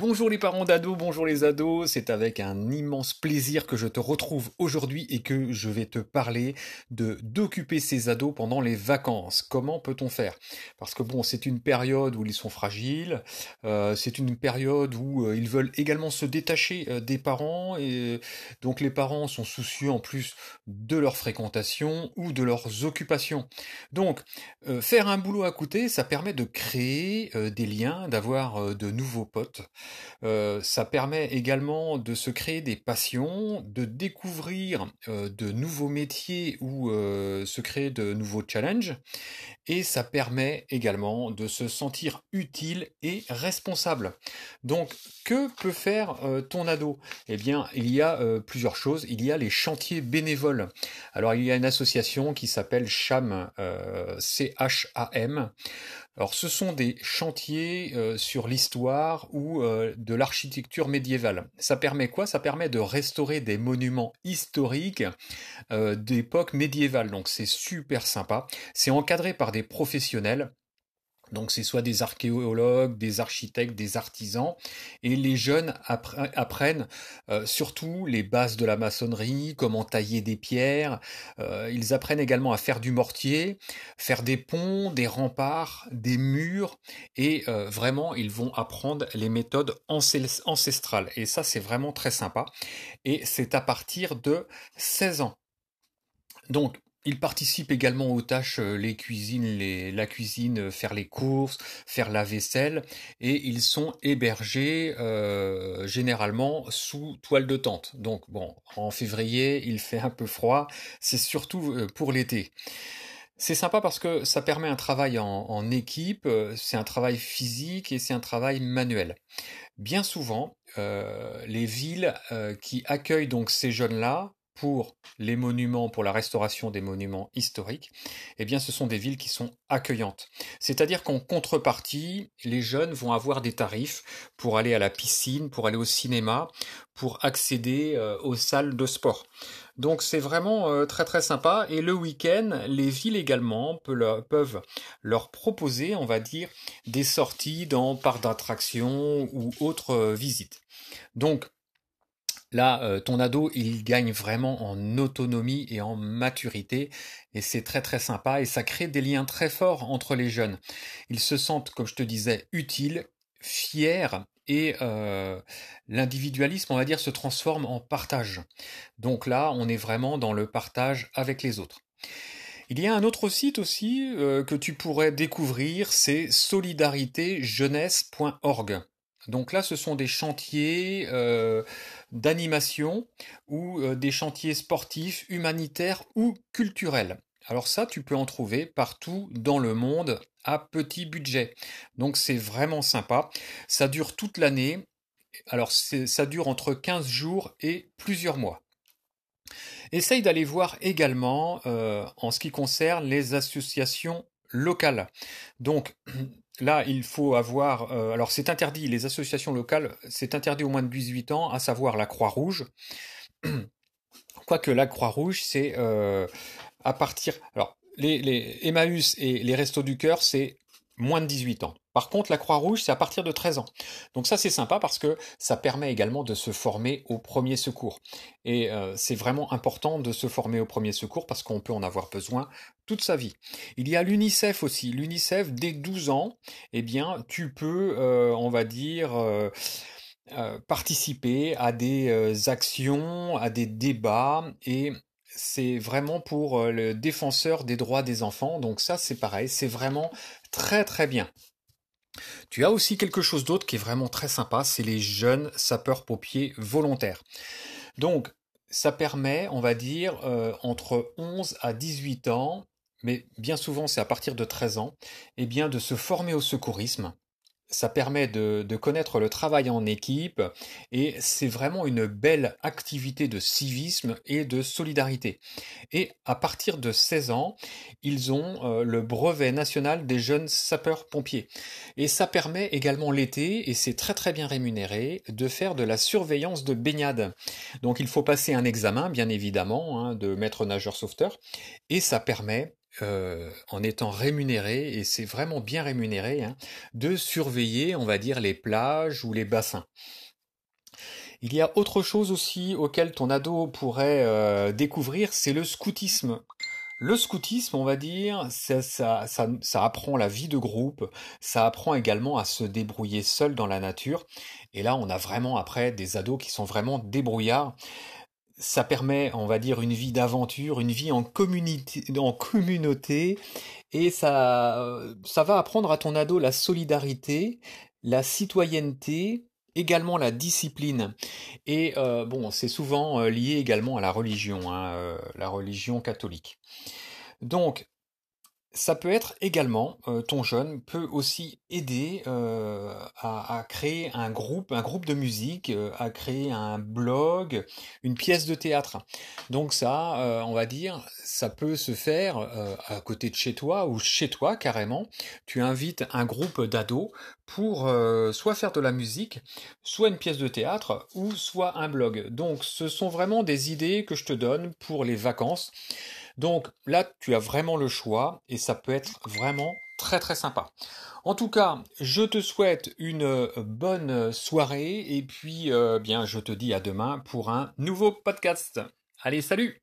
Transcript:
Bonjour les parents d'ados, bonjour les ados, c'est avec un immense plaisir que je te retrouve aujourd'hui et que je vais te parler de d'occuper ces ados pendant les vacances. Comment peut-on faire? Parce que bon, c'est une période où ils sont fragiles, euh, c'est une période où euh, ils veulent également se détacher euh, des parents et donc les parents sont soucieux en plus de leur fréquentation ou de leurs occupations. Donc faire un boulot à côté, ça permet de créer des liens, d'avoir de nouveaux potes. Euh, ça permet également de se créer des passions, de découvrir euh, de nouveaux métiers ou euh, se créer de nouveaux challenges. Et ça permet également de se sentir utile et responsable. Donc, que peut faire ton ado? Eh bien, il y a plusieurs choses. Il y a les chantiers bénévoles. Alors, il y a une association qui s'appelle CHAM, C-H-A-M. Alors, ce sont des chantiers sur l'histoire ou de l'architecture médiévale. Ça permet quoi? Ça permet de restaurer des monuments historiques euh, d'époque médiévale. Donc c'est super sympa. C'est encadré par des professionnels. Donc c'est soit des archéologues, des architectes, des artisans, et les jeunes apprennent euh, surtout les bases de la maçonnerie, comment tailler des pierres, euh, ils apprennent également à faire du mortier, faire des ponts, des remparts, des murs, et euh, vraiment ils vont apprendre les méthodes ancestrales. Et ça c'est vraiment très sympa, et c'est à partir de 16 ans. Donc ils participent également aux tâches, euh, les cuisines, la cuisine, euh, faire les courses, faire la vaisselle, et ils sont hébergés euh, généralement sous toile de tente. Donc bon, en février, il fait un peu froid, c'est surtout pour l'été. C'est sympa parce que ça permet un travail en, équipe, c'est un travail physique et c'est un travail manuel. Bien souvent, les villes qui accueillent donc ces jeunes-là pour les monuments, pour la restauration des monuments historiques, eh bien ce sont des villes qui sont accueillantes. C'est-à-dire qu'en contrepartie, les jeunes vont avoir des tarifs pour aller à la piscine, pour aller au cinéma, pour accéder euh, aux salles de sport. Donc c'est vraiment euh, très très sympa. Et le week-end, les villes également peuvent leur proposer, on va dire, des sorties dans parcs d'attractions ou autres euh, visites. Donc Là, euh, ton ado, il gagne vraiment en autonomie et en maturité, et c'est très très sympa, et ça crée des liens très forts entre les jeunes. Ils se sentent, comme je te disais, utiles, fiers, et euh, l'individualisme, on va dire, se transforme en partage. Donc là, on est vraiment dans le partage avec les autres. Il y a un autre site aussi euh, que tu pourrais découvrir, c'est solidaritéjeunesse.org. Donc là, ce sont des chantiers euh, d'animation ou euh, des chantiers sportifs, humanitaires ou culturels. Alors ça, tu peux en trouver partout dans le monde à petit budget. Donc c'est vraiment sympa. Ça dure toute l'année. Alors ça dure entre 15 jours et plusieurs mois. Essaye d'aller voir également euh, en ce qui concerne les associations locales. Donc Là, il faut avoir. Euh, alors, c'est interdit, les associations locales, c'est interdit au moins de 18 ans, à savoir la Croix-Rouge. Quoique la Croix-Rouge, c'est euh, à partir. Alors, les, les Emmaüs et les Restos du Cœur, c'est moins de 18 ans. Par contre, la Croix-Rouge, c'est à partir de 13 ans. Donc ça, c'est sympa parce que ça permet également de se former au premier secours. Et euh, c'est vraiment important de se former au premier secours parce qu'on peut en avoir besoin toute sa vie. Il y a l'UNICEF aussi. L'UNICEF, dès 12 ans, eh bien, tu peux, euh, on va dire... Euh, participer à des actions, à des débats et c'est vraiment pour le défenseur des droits des enfants. Donc ça, c'est pareil, c'est vraiment très très bien. Tu as aussi quelque chose d'autre qui est vraiment très sympa, c'est les jeunes sapeurs-pompiers volontaires. Donc, ça permet, on va dire, euh, entre 11 à 18 ans, mais bien souvent c'est à partir de 13 ans, eh bien de se former au secourisme ça permet de, connaître le travail en équipe et c'est vraiment une belle activité de civisme et de solidarité. Et à partir de 16 ans, ils ont euh, le brevet national des jeunes sapeurs-pompiers. Et ça permet également l'été, et c'est très très bien rémunéré, de faire de la surveillance de baignade. Donc il faut passer un examen, bien évidemment, hein, de maître nageur sauveteur, et ça permet euh, en étant rémunéré, et c'est vraiment bien rémunéré, hein, de surveiller, on va dire, les plages ou les bassins. Il y a autre chose aussi auquel ton ado pourrait euh, découvrir, c'est le scoutisme. Le scoutisme, on va dire, ça, ça, ça, apprend la vie de groupe, ça apprend également à se débrouiller seul dans la nature. Et là, on a vraiment après des ados qui sont vraiment débrouillards. Ça permet, on va dire, une vie d'aventure, une vie en communauté, en communauté, et ça, euh, ça va apprendre à ton ado la solidarité, la citoyenneté, également la discipline. Et euh, bon, c'est souvent euh, lié également à la religion, hein, la religion catholique. Donc, ça peut être également, euh, ton jeune peut aussi aider euh, à, créer un groupe, un groupe de musique, euh, à créer un blog, une pièce de théâtre. Donc ça, on va dire, ça peut se faire à côté de chez toi ou chez toi carrément. Tu invites un groupe d'ados pour soit faire de la musique, soit une pièce de théâtre ou soit un blog. Donc ce sont vraiment des idées que je te donne pour les vacances. Donc là, tu as vraiment le choix et ça peut être vraiment très très sympa. En tout cas, je te souhaite une euh, bonne soirée et puis euh, bien je te dis à demain pour un nouveau podcast. Allez, salut